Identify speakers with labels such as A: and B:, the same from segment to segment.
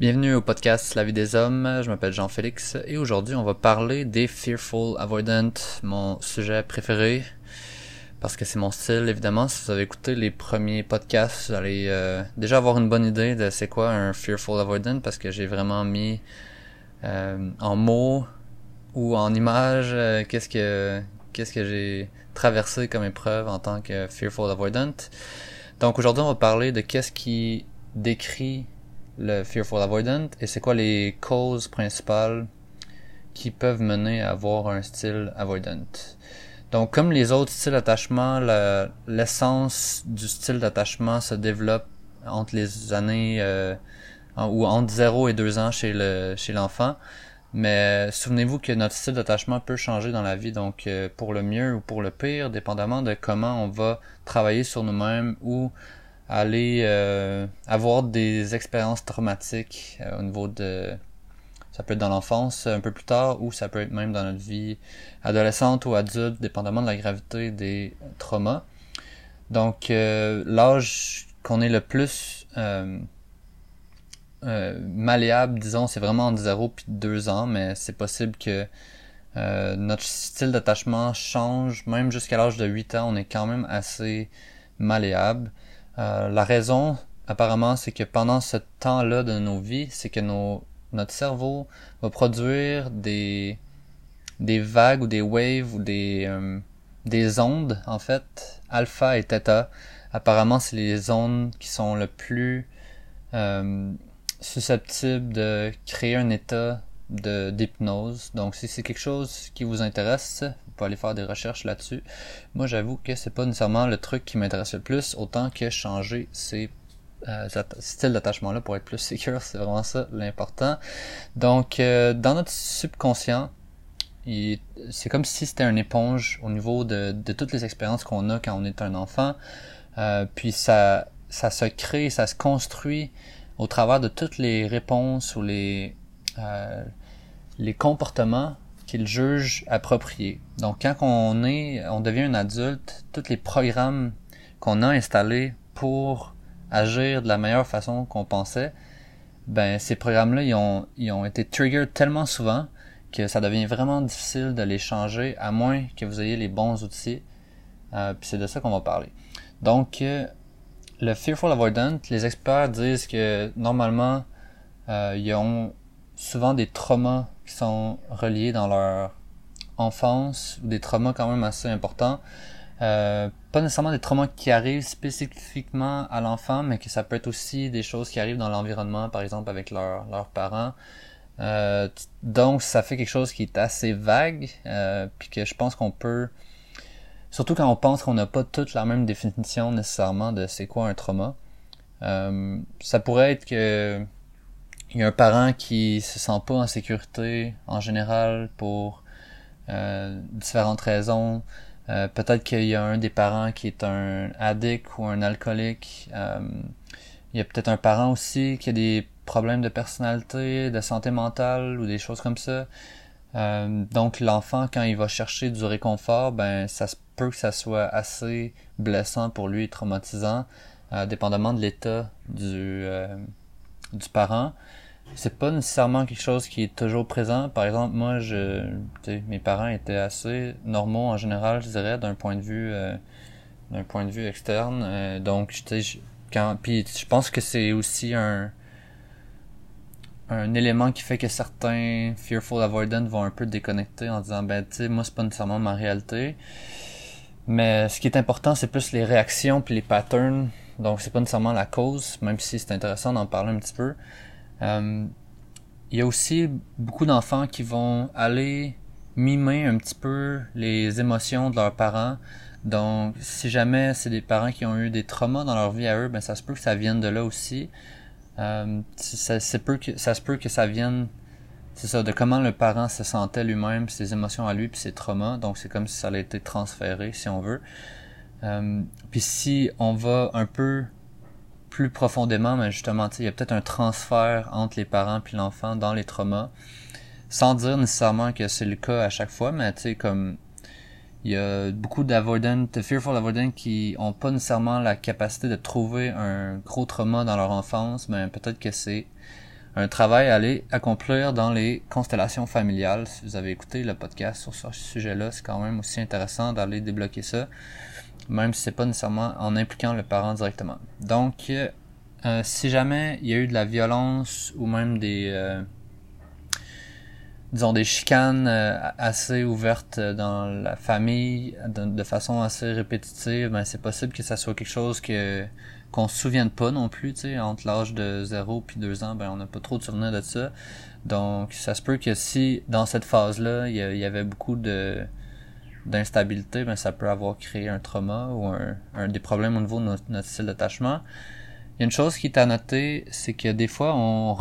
A: Bienvenue au podcast La vie des hommes, je m'appelle Jean-Félix et aujourd'hui on va parler des Fearful Avoidant, mon sujet préféré parce que c'est mon style évidemment. Si vous avez écouté les premiers podcasts, vous allez euh, déjà avoir une bonne idée de c'est quoi un Fearful Avoidant parce que j'ai vraiment mis euh, en mots ou en images euh, qu'est-ce que qu'est-ce que j'ai traversé comme épreuve en tant que Fearful Avoidant. Donc aujourd'hui on va parler de qu'est-ce qui décrit le Fearful Avoidant et c'est quoi les causes principales qui peuvent mener à avoir un style avoidant? Donc, comme les autres styles d'attachement, l'essence du style d'attachement se développe entre les années euh, ou entre 0 et 2 ans chez le chez l'enfant. Mais souvenez-vous que notre style d'attachement peut changer dans la vie, donc euh, pour le mieux ou pour le pire, dépendamment de comment on va travailler sur nous-mêmes ou aller euh, avoir des expériences traumatiques euh, au niveau de ça peut être dans l'enfance un peu plus tard ou ça peut être même dans notre vie adolescente ou adulte dépendamment de la gravité des traumas. Donc euh, l'âge qu'on est le plus malléable disons c'est vraiment entre 0 puis 2 ans mais c'est possible que notre style d'attachement change. Même jusqu'à l'âge de 8 ans on est quand même assez malléable euh, la raison, apparemment, c'est que pendant ce temps-là de nos vies, c'est que notre cerveau va produire des, vagues ou des waves ou des, euh, des ondes, en fait, alpha et theta. Apparemment, c'est les ondes qui sont le plus euh, susceptibles de créer un état d'hypnose. Donc si c'est quelque chose qui vous intéresse, pouvez aller faire des recherches là-dessus. Moi j'avoue que c'est pas nécessairement le truc qui m'intéresse le plus, autant que changer ces euh, styles d'attachement là pour être plus secure, c'est vraiment ça l'important. Donc euh, dans notre subconscient, c'est comme si c'était une éponge au niveau de, toutes les expériences qu'on a quand on est un enfant. Euh, puis ça, ça se crée, ça se construit au travers de toutes les réponses ou les, les comportements qu'il juge appropriés. Donc quand on est, on devient un adulte, tous les programmes qu'on a installés pour agir de la meilleure façon qu'on pensait, ben ces programmes-là, ils ont, ils ont été triggered tellement souvent que ça devient vraiment difficile de les changer à moins que vous ayez les bons outils. Euh, puis c'est de ça qu'on va parler. Donc euh, le fearful avoidant, les experts disent que normalement euh, ils ont souvent des traumas qui sont reliés dans leur enfance, ou des traumas quand même assez importants. Euh, pas nécessairement des traumas qui arrivent spécifiquement à l'enfant, mais que ça peut être aussi des choses qui arrivent dans l'environnement, par exemple avec leurs parents. Euh, donc ça fait quelque chose qui est assez vague, euh, puis que je pense qu'on peut, surtout quand on pense qu'on n'a pas toute la même définition nécessairement de c'est quoi un trauma. Ça pourrait être que il y a un parent qui se sent pas en sécurité en général pour euh, différentes raisons. Euh, peut-être qu'il y a un des parents qui est un addict ou un alcoolique. Euh, il y a peut-être un parent aussi qui a des problèmes de personnalité, de santé mentale ou des choses comme ça. donc l'enfant, quand il va chercher du réconfort, ben ça peut que ça soit assez blessant pour lui, traumatisant, dépendamment de l'état du du parent c'est pas nécessairement quelque chose qui est toujours présent. Par exemple, moi, je, mes parents étaient assez normaux en général, je dirais, d'un point de vue, euh, d'un point de vue externe. Euh, donc, quand, puis je pense que c'est aussi un, un élément qui fait que certains fearful avoidant vont un peu déconnecter en disant, ben, tu sais, moi, c'est pas nécessairement ma réalité. Mais ce qui est important, c'est plus les réactions puis les patterns donc c'est pas nécessairement la cause, même si c'est intéressant d'en parler un petit peu. Euh, il y a aussi beaucoup d'enfants qui vont aller mimer un petit peu les émotions de leurs parents. Donc, si jamais c'est des parents qui ont eu des traumas dans leur vie à eux, ben ça se peut que ça vienne de là aussi. Euh, ça, ça, se peut que ça vienne, c'est ça, de comment le parent se sentait lui-même, ses émotions à lui, puis ses traumas. Donc, c'est comme si ça allait été transféré, si on veut. Euh, puis si on va un peu plus profondément, mais justement, il y a peut-être un transfert entre les parents puis l'enfant dans les traumas, sans dire nécessairement que c'est le cas à chaque fois, mais tu sais, comme il y a beaucoup d'avoidants, de fearful avoidants qui ont pas nécessairement la capacité de trouver un gros trauma dans leur enfance, mais peut-être que c'est un travail à aller accomplir dans les constellations familiales. Si vous avez écouté le podcast sur ce sujet-là, c'est quand même aussi intéressant d'aller débloquer ça, même si c'est pas nécessairement en impliquant le parent directement. Donc, euh, si jamais il y a eu de la violence ou même des euh, disons des chicanes euh, assez ouvertes dans la famille de, façon assez répétitive, ben c'est possible que ça soit quelque chose que qu'on se souvienne pas non plus, tu sais, entre l'âge de 0 puis 2 ans, ben on n'a pas trop de souvenirs de ça. Donc ça se peut que si dans cette phase-là, il y, avait beaucoup de d'instabilité, ben ça peut avoir créé un trauma ou un, des problèmes au niveau de notre, style d'attachement. Il y a une chose qui est à noter, c'est que des fois on,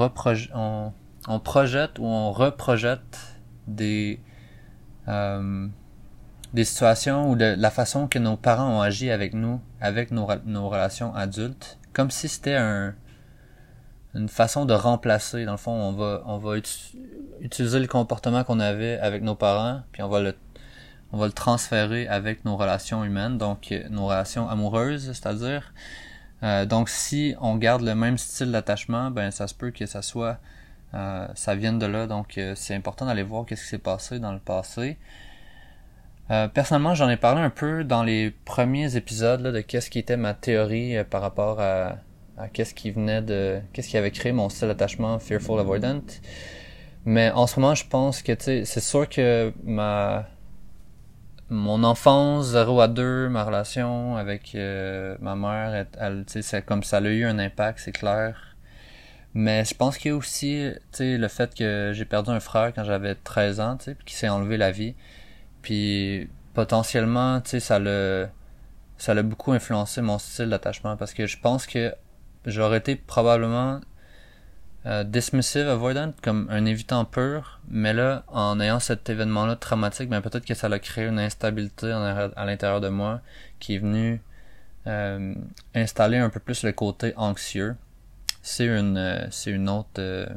A: on, on projette ou on reprojette des euh, des situations ou de la façon que nos parents ont agi avec nous, avec nos, nos relations adultes, comme si c'était un, une façon de remplacer. Dans le fond, on va, on va utiliser le comportement qu'on avait avec nos parents, puis on va le, on va le transférer avec nos relations humaines, donc nos relations amoureuses, c'est-à-dire. Euh, donc, si on garde le même style d'attachement, ben ça se peut que ça soit, euh, ça vienne de là. Donc, euh, c'est important d'aller voir qu'est-ce qui s'est passé dans le passé. Euh, personnellement, j'en ai parlé un peu dans les premiers épisodes là, de qu'est-ce qui était ma théorie euh, par rapport à, à qu'est-ce qui venait de, qu'est-ce qui avait créé mon style d'attachement Fearful Avoidant. Mais en ce moment, je pense que c'est sûr que ma mon enfance 0 à 2, ma relation avec euh, ma mère, elle, c'est comme ça a eu un impact, c'est clair. Mais je pense qu'il y a aussi le fait que j'ai perdu un frère quand j'avais 13 ans, qui s'est enlevé la vie. Puis potentiellement, tu sais, ça l'a ça l'a beaucoup influencé mon style d'attachement parce que je pense que j'aurais été probablement euh, dismissive avoidant comme un évitant pur, mais là, en ayant cet événement-là traumatique, ben peut-être que ça a créé une instabilité à l'intérieur de moi qui est venue euh, installer un peu plus le côté anxieux. C'est une, euh, une autre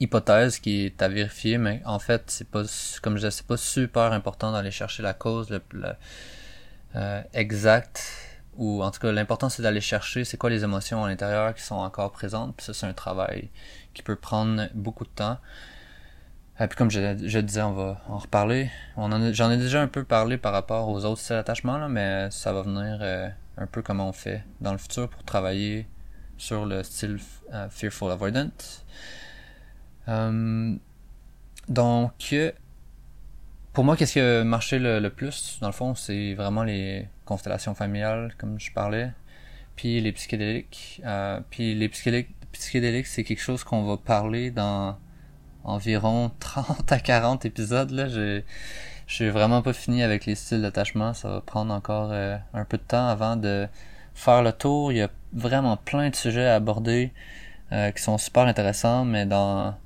A: hypothèse qui est à vérifier, mais en fait, c'est pas, comme je disais, c'est pas super important d'aller chercher la cause le, exacte, ou en tout cas, l'important c'est d'aller chercher c'est quoi les émotions à l'intérieur qui sont encore présentes, puis ça c'est un travail qui peut prendre beaucoup de temps. Et puis comme je, je disais, on va en reparler. j'en ai déjà un peu parlé par rapport aux autres styles d'attachement, là, mais ça va venir euh, un peu comment on fait dans le futur pour travailler sur le style euh, Fearful Avoidant. Euh, donc, pour moi, qu'est-ce qui a marché le, plus, dans le fond, c'est vraiment les constellations familiales, comme je parlais, puis les psychédéliques. Euh, puis les psychédéliques, psychédéliques c'est quelque chose qu'on va parler dans environ 30 à 40 épisodes. Là, j'ai, j'ai vraiment pas fini avec les styles d'attachement. Ça va prendre encore euh, un peu de temps avant de faire le tour. Il y a vraiment plein de sujets à aborder qui sont super intéressants, mais dans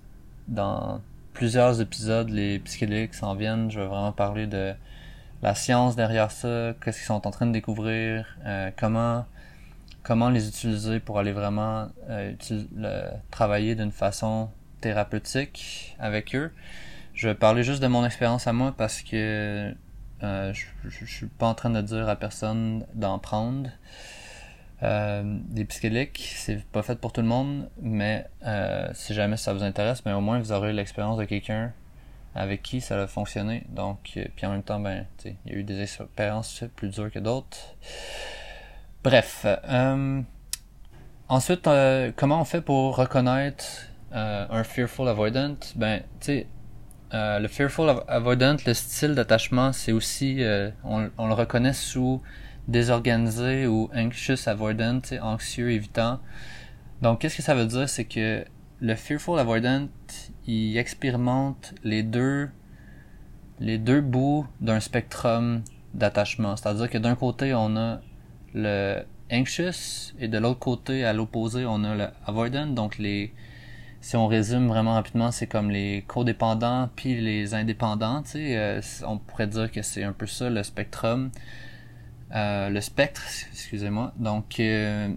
A: dans plusieurs épisodes, les psychédéliques s'en viennent. Je vais vraiment parler de la science derrière ça, qu'est-ce qu'ils sont en train de découvrir, euh, comment comment les utiliser pour aller vraiment euh, travailler d'une façon thérapeutique avec eux. Je vais parler juste de mon expérience à moi parce que euh, je, je, je, suis pas en train de dire à personne d'en prendre. Euh, des psychédéliques, c'est pas fait pour tout le monde, mais euh, si jamais ça vous intéresse, ben au moins vous aurez l'expérience de quelqu'un avec qui ça a fonctionné. Donc, euh, puis en même temps, ben, il y a eu des expériences plus dures que d'autres. Bref. ensuite, comment on fait pour reconnaître un fearful avoidant? Ben, tu le fearful avoidant, le style d'attachement, c'est aussi, on, le reconnaît sous désorganisé ou anxious avoidant, anxieux évitant. Donc, qu'est-ce que ça veut dire? C'est que le fearful avoidant, il expérimente les deux, les deux bouts d'un spectrum d'attachement. C'est-à-dire que d'un côté, on a le anxious et de l'autre côté, à l'opposé, on a le avoidant. Donc, les, si on résume vraiment rapidement, c'est comme les codépendants puis les indépendants. Euh, on pourrait dire que c'est un peu ça le spectrum. Euh, le spectre, excusez-moi. Donc euh,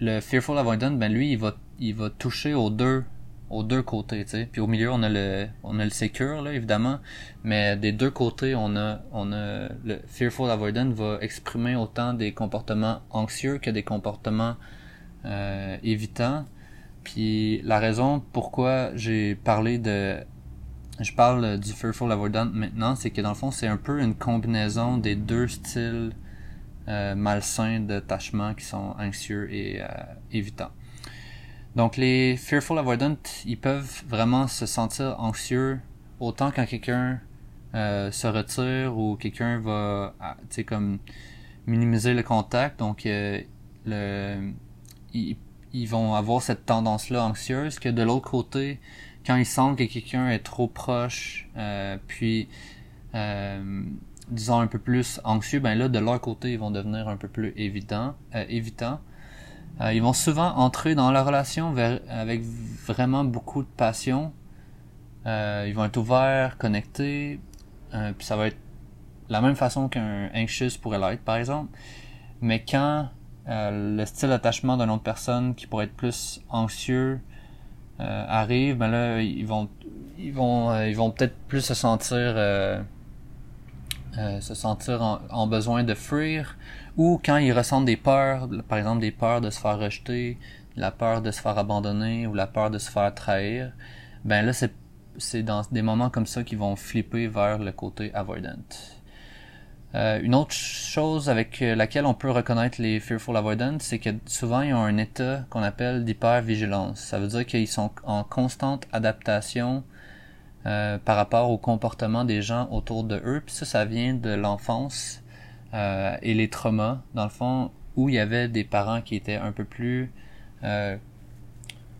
A: le Fearful Avoidant, ben lui, il va, il va toucher aux deux, aux deux côtés. Puis au milieu, on a le, on a le Secure là, évidemment, mais des deux côtés, on a, on a le Fearful Avoidant va exprimer autant des comportements anxieux que des comportements euh, évitants. puis la raison pourquoi j'ai parlé de je parle du Fearful Avoidant maintenant, c'est que dans le fond, c'est un peu une combinaison des deux styles euh, malsains d'attachement qui sont anxieux et euh, évitants. Donc les Fearful Avoidant, ils peuvent vraiment se sentir anxieux autant quand quelqu'un euh, se retire ou quelqu'un va, ah, tu sais, comme minimiser le contact. Donc euh, ils, vont avoir cette tendance-là anxieuse que de l'autre côté, quand ils sentent que quelqu'un est trop proche, puis euh, disons un peu plus anxieux, ben là de leur côté ils vont devenir un peu plus évident, euh. Euh, ils vont souvent entrer dans la relation avec vraiment beaucoup de passion. Euh, ils vont être ouverts, connectés, puis ça va être la même façon qu'un anxious pourrait l'être par exemple. Mais quand le style d'attachement d'une autre personne qui pourrait être plus anxieux arrive, ben là ils vont ils vont ils vont peut-être plus se sentir euh, se sentir en, besoin de fuir ou quand ils ressentent des peurs, par exemple des peurs de se faire rejeter, la peur de se faire abandonner ou la peur de se faire trahir, ben là c'est c'est dans des moments comme ça qu'ils vont flipper vers le côté avoidant. Euh, une autre chose avec laquelle on peut reconnaître les fearful avoidants, c'est que souvent ils ont un état qu'on appelle d'hypervigilance. Ça veut dire qu'ils sont en constante adaptation euh, par rapport au comportement des gens autour de eux. Puis ça, ça vient de l'enfance euh, et les traumas, dans le fond, où il y avait des parents qui étaient un peu plus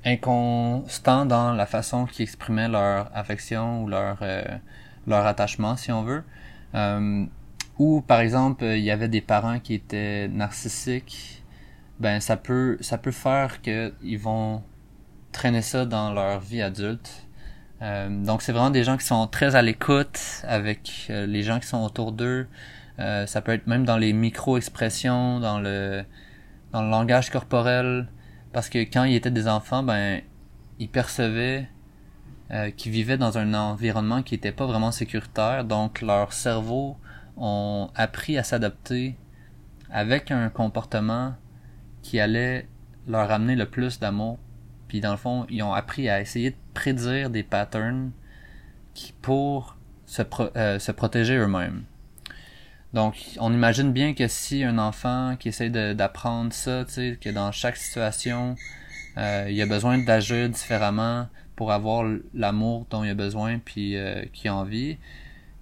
A: inconstants dans la façon qu'ils exprimaient leur affection ou leur leur attachement, si on veut. Ou par exemple, il y avait des parents qui étaient narcissiques, ben ça peut ça peut faire que ils vont traîner ça dans leur vie adulte. Euh, donc c'est vraiment des gens qui sont très à l'écoute avec euh, les gens qui sont autour d'eux. Euh, ça peut être même dans les micro-expressions, dans le dans le langage corporel, parce que quand ils étaient des enfants, ben ils percevaient qu'ils vivaient dans un environnement qui n'était pas vraiment sécuritaire, donc leur cerveau ont appris à s'adapter avec un comportement qui allait leur amener le plus d'amour. Puis dans le fond, ils ont appris à essayer de prédire des patterns qui pour se, euh, protéger eux-mêmes. Donc, on imagine bien que si un enfant qui essaie d'apprendre ça, tu sais, que dans chaque situation, euh, il a besoin d'agir différemment pour avoir l'amour dont il a besoin puis euh, qui a envie,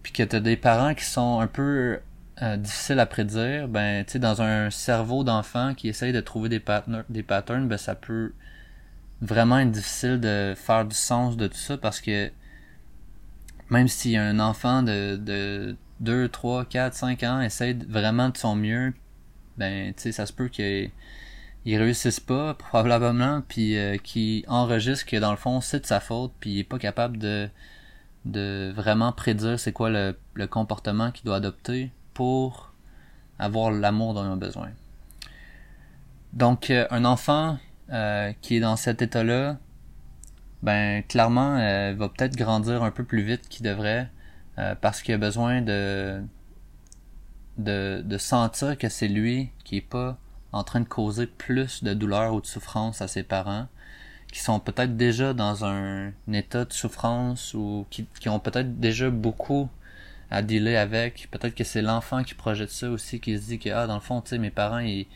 A: puis que t'as des parents qui sont un peu euh, difficiles à prédire, ben tu sais dans un cerveau d'enfant qui essaye de trouver des patterns, des patterns, ben ça peut vraiment difficile de faire du sens de tout ça parce que même si un enfant de, de 2, 3, 4, 5 ans essaye vraiment de son mieux, ben tu sais ça se peut qu'il il réussisse pas probablement puis euh, qu'il enregistre que dans le fond c'est de sa faute puis il est pas capable de de vraiment prédire c'est quoi le, comportement qu'il doit adopter pour avoir l'amour dont il a besoin. Donc euh, un enfant euh, qui est dans cet état-là, ben clairement euh, va peut-être grandir un peu plus vite qu'il devrait parce qu'il a besoin de, de de sentir que c'est lui qui est pas en train de causer plus de douleur ou de souffrance à ses parents qui sont peut-être déjà dans un état de souffrance ou qui, qui ont peut-être déjà beaucoup à dealer avec. Peut-être que c'est l'enfant qui projette ça aussi, qui se dit que ah dans le fond, tu sais, mes parents, ils,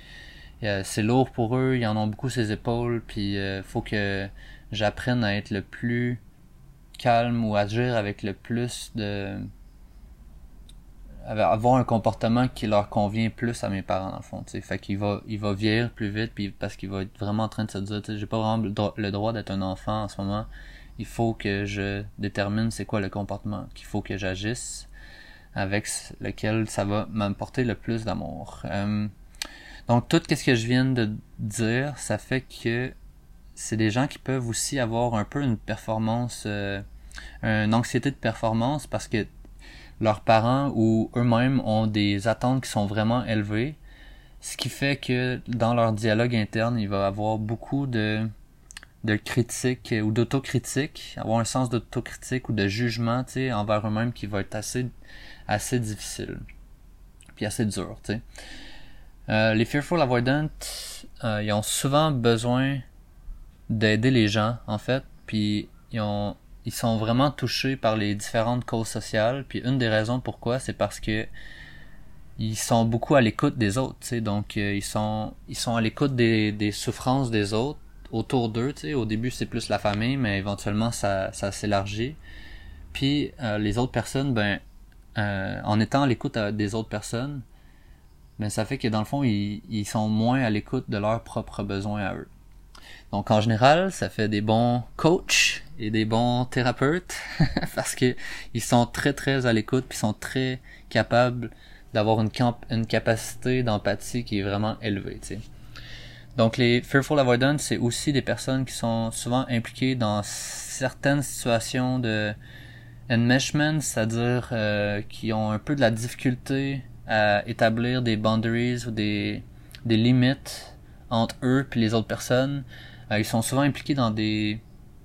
A: c'est lourd pour eux, ils en ont beaucoup ses épaules, puis euh, faut que j'apprenne à être le plus calme ou agir avec le plus de avoir un comportement qui leur convient plus à mes parents dans le fond tu fait qu'il va il va vieillir plus vite puis parce qu'il va être vraiment en train de se dire j'ai pas vraiment le droit d'être un enfant en ce moment. Il faut que je détermine c'est quoi le comportement qu'il faut que j'agisse avec lequel ça va m'apporter le plus d'amour. Euh, donc tout ce que je viens de dire ça fait que c'est des gens qui peuvent aussi avoir un peu une performance euh, une anxiété de performance parce que leurs parents ou eux-mêmes ont des attentes qui sont vraiment élevées, ce qui fait que dans leur dialogue interne, il va avoir beaucoup de de critique ou d'autocritique, avoir un sens d'autocritique ou de jugement, envers eux-mêmes qui va être assez assez difficile, puis assez dur, sais. Euh, les fearful avoidants, euh, ils ont souvent besoin d'aider les gens, en fait. Puis ils ont ils sont vraiment touchés par les différentes causes sociales. Puis une des raisons pourquoi, c'est parce que ils sont beaucoup à l'écoute des autres, tu sais. Donc euh, ils sont ils sont à l'écoute des, souffrances des autres autour d'eux, tu sais. Au début c'est plus la famille, mais éventuellement ça ça s'élargit. Puis euh, les autres personnes, ben en étant à l'écoute des autres personnes, ben ça fait que dans le fond ils, sont moins à l'écoute de leurs propres besoins à eux. Donc en général, ça fait des bons coachs et des bons thérapeutes parce que ils sont très très à l'écoute puis sont très capables d'avoir une, capacité d'empathie qui est vraiment élevée. Donc les fearful avoidance, c'est aussi des personnes qui sont souvent impliquées dans certaines situations de enmeshment, c'est-à-dire euh, qui ont un peu de la difficulté à établir des boundaries ou des, des limites entre eux et les autres personnes euh, ils sont souvent impliqués dans des,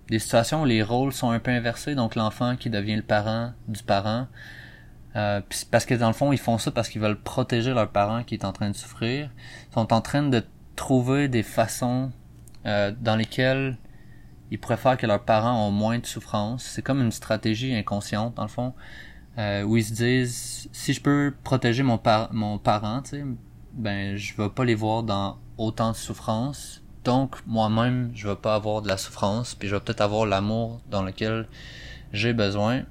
A: des situations où les rôles sont un peu inversés, donc l'enfant qui devient le parent du parent. Euh, parce que dans le fond, ils font ça parce qu'ils veulent protéger leur parent qui est en train de souffrir. Ils sont en train de trouver des façons euh, dans lesquelles ils préfèrent que leurs parents ont moins de souffrance. C'est comme une stratégie inconsciente, dans le fond, euh, où ils se disent, si je peux protéger mon, par mon parent, ben je vais pas les voir dans autant de souffrance donc, moi-même, je vais pas avoir de la souffrance, puis je vais peut-être avoir l'amour dans lequel j'ai besoin.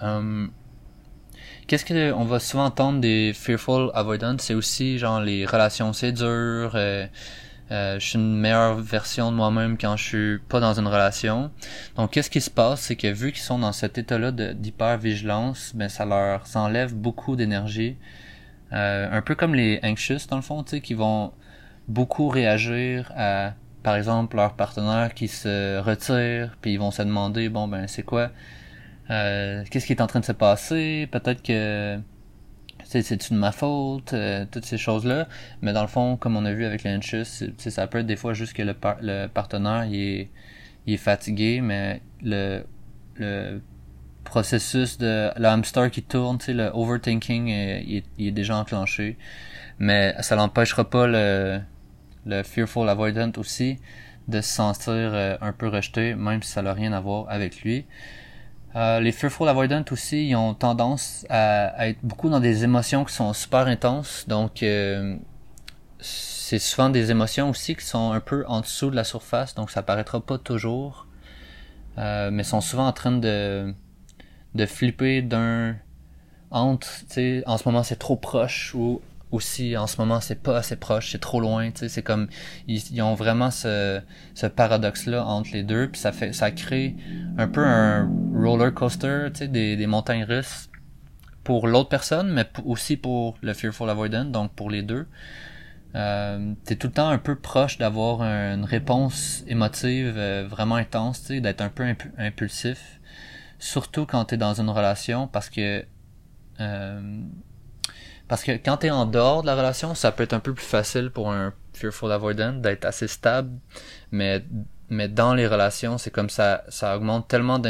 A: Hum, qu'est-ce que on va souvent entendre des fearful avoidance C'est aussi genre les relations c'est dur. Euh, euh, je suis une meilleure version de moi-même quand je suis pas dans une relation. Donc, qu'est-ce qui se passe, c'est que vu qu'ils sont dans cet état-là d'hyper-vigilance, ben ça leur enlève beaucoup d'énergie. Euh, un peu comme les anxious dans le fond, tu sais, qui vont beaucoup réagir à, par exemple, leur partenaire qui se retire, puis ils vont se demander, bon, ben, c'est quoi, euh, qu'est-ce qui est en train de se passer, peut-être que c'est une ma faute, euh, toutes ces choses-là? Mais dans le fond, comme on a vu avec l'anxious, ça peut être des fois juste que le, le partenaire il est, fatigué, mais le, le processus de le hamster qui tourne, le overthinking, est, il est déjà enclenché. Mais ça l'empêchera pas le, le fearful avoidant aussi, de se sentir euh, un peu rejeté, même si ça n'a rien à voir avec lui. Euh, les fearful avoidant aussi, ils ont tendance à, être beaucoup dans des émotions qui sont super intenses, donc euh, c'est souvent des émotions aussi qui sont un peu en dessous de la surface, donc ça paraîtra pas toujours, mais sont souvent en train de de flipper d'un entre, tu sais, en ce moment c'est trop proche ou aussi en ce moment c'est pas assez proche, c'est trop loin, tu sais, c'est comme ils, ont vraiment ce, ce paradoxe là entre les deux, puis ça fait ça crée un peu un roller coaster, tu sais, des, des montagnes russes pour l'autre personne, mais aussi pour le fearful avoidant, donc pour les deux. Euh, t'es tout le temps un peu proche d'avoir une réponse émotive euh, vraiment intense, tu sais, d'être un peu impulsif, surtout quand t'es dans une relation, parce que euh, parce que quand tu es en dehors de la relation, ça peut être un peu plus facile pour un fearful avoidant d'être assez stable, mais mais dans les relations, c'est comme ça ça augmente tellement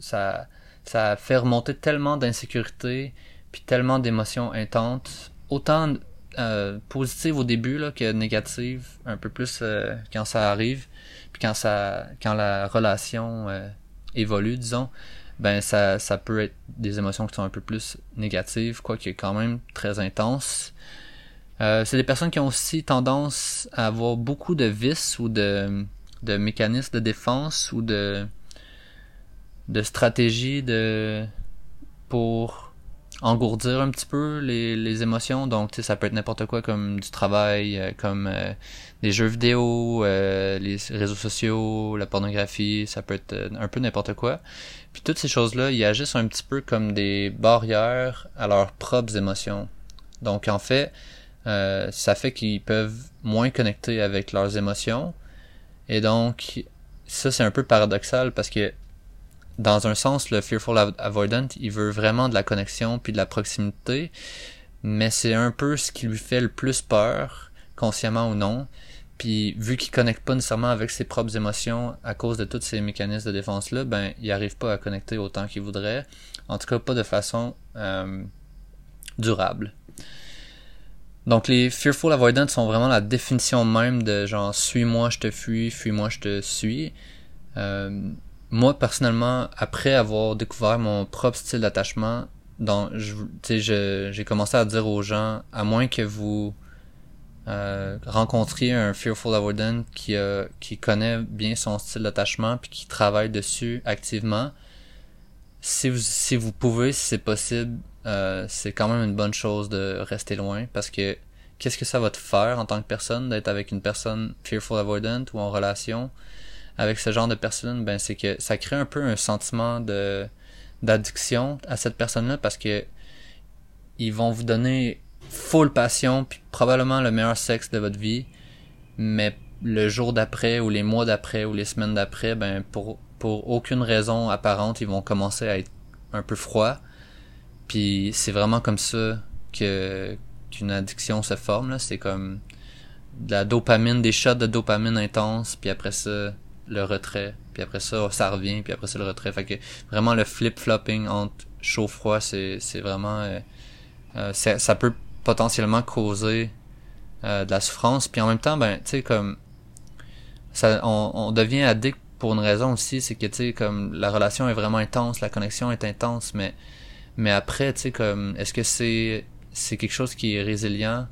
A: ça ça fait remonter tellement d'insécurité puis tellement d'émotions intenses, autant euh, positives au début là que négatives un peu plus euh, quand ça arrive, puis quand ça quand la relation euh, évolue disons ben ça, ça peut être des émotions qui sont un peu plus négatives, quoi qui est quand même très intense. Euh, c'est des personnes qui ont aussi tendance à avoir beaucoup de vices ou de, de mécanismes de défense ou de, de stratégies de, pour engourdir un petit peu les, les émotions. Donc, ça peut être n'importe quoi comme du travail, euh, comme euh, des jeux vidéo, euh, les réseaux sociaux, la pornographie, ça peut être un peu n'importe quoi. Puis toutes ces choses-là, ils agissent un petit peu comme des barrières à leurs propres émotions. Donc, en fait, ça fait qu'ils peuvent moins connecter avec leurs émotions. Et donc, ça, c'est un peu paradoxal parce que dans un sens, le fearful avoidant, il veut vraiment de la connexion puis de la proximité, mais c'est un peu ce qui lui fait le plus peur, consciemment ou non. Puis vu qu'il connecte pas nécessairement avec ses propres émotions à cause de tous ces mécanismes de défense là, ben il arrive pas à connecter autant qu'il voudrait. En tout cas, pas de façon euh, durable. Donc les fearful avoidant sont vraiment la définition même de genre suis-moi, je te fuis, fuis-moi, je te suis. Euh, moi personnellement, après avoir découvert mon propre style d'attachement, dans, j'ai commencé à dire aux gens, à moins que vous euh, rencontriez un fearful avoidant qui, qui connaît bien son style d'attachement puis qui travaille dessus activement, si vous, si vous pouvez, si c'est possible, euh, c'est quand même une bonne chose de rester loin parce que qu'est-ce que ça va te faire en tant que personne d'être avec une personne fearful avoidant ou en relation? Avec ce genre de personne ben c'est que ça crée un peu un sentiment de d'addiction à cette personne-là parce que ils vont vous donner full passion puis probablement le meilleur sexe de votre vie mais le jour d'après ou les mois d'après ou les semaines d'après ben pour pour aucune raison apparente ils vont commencer à être un peu froids. Puis c'est vraiment comme ça que qu'une addiction se forme là, c'est comme de la dopamine, des shots de dopamine intense, puis après ça le retrait, puis après ça ça revient, puis après ça le retrait. Fait que vraiment le flip-flopping entre chaud froid, c'est c'est vraiment euh, euh ça peut potentiellement causer euh, de la souffrance, puis en même temps ben tu sais comme ça on, on devient addict pour une raison aussi, c'est que tu sais comme la relation est vraiment intense, la connexion est intense, mais mais après, tu sais, comme, est-ce que c'est c'est quelque chose qui est résilient?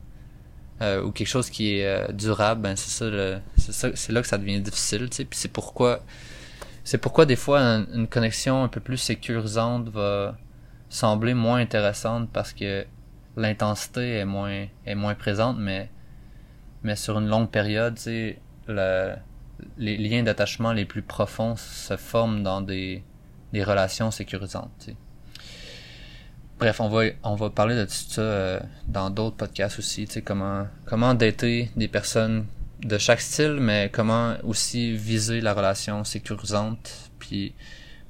A: Euh, ou quelque chose qui est euh, durable Ben c'est ça, c'est là que ça devient difficile. Puis c'est pourquoi, c'est pourquoi des fois une, connexion un peu plus sécurisante va sembler moins intéressante parce que l'intensité est moins est moins présente, mais mais sur une longue période, les liens d'attachement les plus profonds se forment dans des des relations sécurisantes. Bref, on va on va parler de tout ça euh, dans d'autres podcasts aussi, tu sais comment comment dater des personnes de chaque style, mais comment aussi viser la relation sécurisante, puis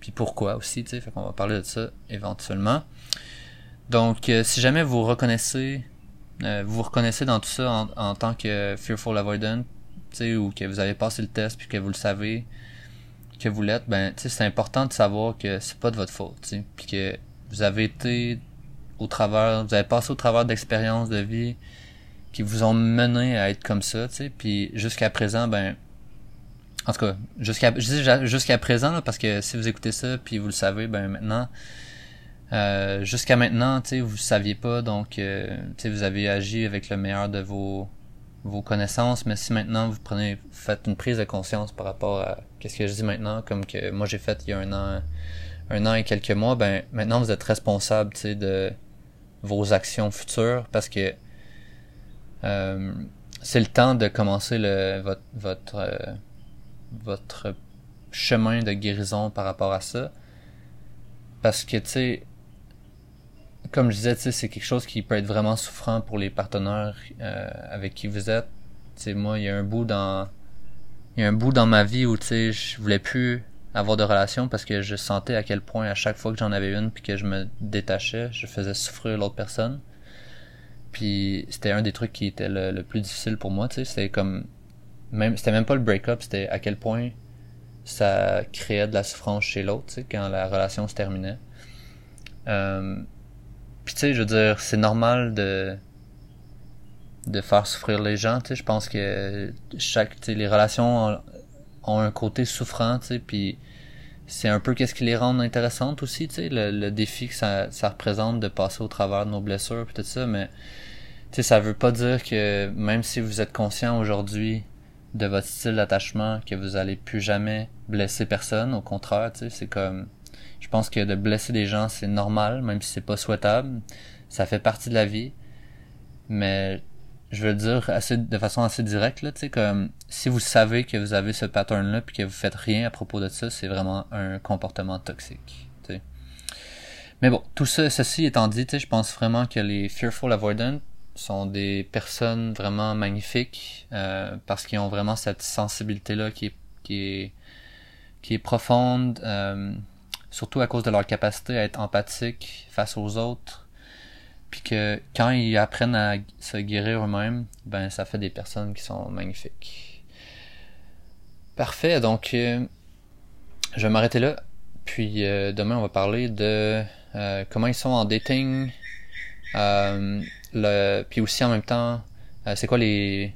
A: puis pourquoi aussi, tu sais, fait qu'on va parler de ça éventuellement. Donc, euh, si jamais vous reconnaissez, euh, vous reconnaissez dans tout ça en, en tant que fearful avoidant, tu sais, ou que vous avez passé le test puis que vous le savez que vous l'êtes, ben, tu sais, c'est important de savoir que c'est pas de votre faute, tu sais, puis que vous avez été au travers, vous avez passé au travers d'expériences de vie qui vous ont mené à être comme ça, tu sais, puis jusqu'à présent, ben, en tout cas, jusqu'à jusqu'à présent, parce que si vous écoutez ça, puis vous le savez, ben maintenant, euh, jusqu'à maintenant, tu sais, vous saviez pas, donc, euh, tu sais, vous avez agi avec le meilleur de vos vos connaissances, mais si maintenant vous prenez, vous faites une prise de conscience par rapport à qu'est-ce que je dis maintenant, comme que moi j'ai fait il y a un an, un an et quelques mois, ben maintenant vous êtes responsable, de vos actions futures parce que euh, c'est le temps de commencer le, votre votre euh, votre chemin de guérison par rapport à ça. Parce que tu sais comme je disais c'est quelque chose qui peut être vraiment souffrant pour les partenaires euh, avec qui vous êtes. Tu sais moi il y a un bout dans il y a un bout dans ma vie où tu sais je voulais plus avoir de relations parce que je sentais à quel point à chaque fois que j'en avais une puis que je me détachais, je faisais souffrir l'autre personne. Puis c'était un des trucs qui était le, plus difficile pour moi, tu sais, c'était comme même c'était même pas le break-up, c'était à quel point ça créait de la souffrance chez l'autre, tu sais, quand la relation se terminait. Euh, puis tu sais, je veux dire, c'est normal de de faire souffrir les gens, tu sais, je pense que chaque tu sais, les relations ont un côté souffrant, tu sais, puis c'est un peu qu'est-ce qui les rend intéressantes aussi, tu le, défi que ça, ça représente de passer au travers de nos blessures tout ça, mais tu sais, ça veut pas dire que même si vous êtes conscient aujourd'hui de votre style d'attachement, que vous allez plus jamais blesser personne, au contraire, tu c'est comme, je pense que de blesser des gens, c'est normal, même si c'est pas souhaitable, ça fait partie de la vie, mais je veux dire assez de façon assez directe là, tu sais comme si vous savez que vous avez ce pattern là puis que vous faites rien à propos de ça, c'est vraiment un comportement toxique. Mais bon, tout ça ceci étant dit, je pense vraiment que les fearful avoidant sont des personnes vraiment magnifiques euh, parce qu'ils ont vraiment cette sensibilité là qui est qui est qui est profonde euh, surtout à cause de leur capacité à être empathique face aux autres puis que quand ils apprennent à se guérir eux-mêmes, ben ça fait des personnes qui sont magnifiques. Parfait, donc euh, je vais m'arrêter là. Puis euh, demain on va parler de euh, comment ils sont en dating, puis aussi en même temps, c'est quoi les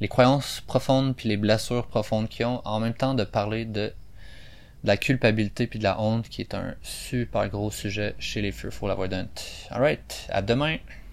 A: les croyances profondes puis les blessures profondes qu'ils ont, en même temps de parler de, de la culpabilité puis de la honte qui est un super gros sujet chez les Fearful Avoidant. Alright, à demain!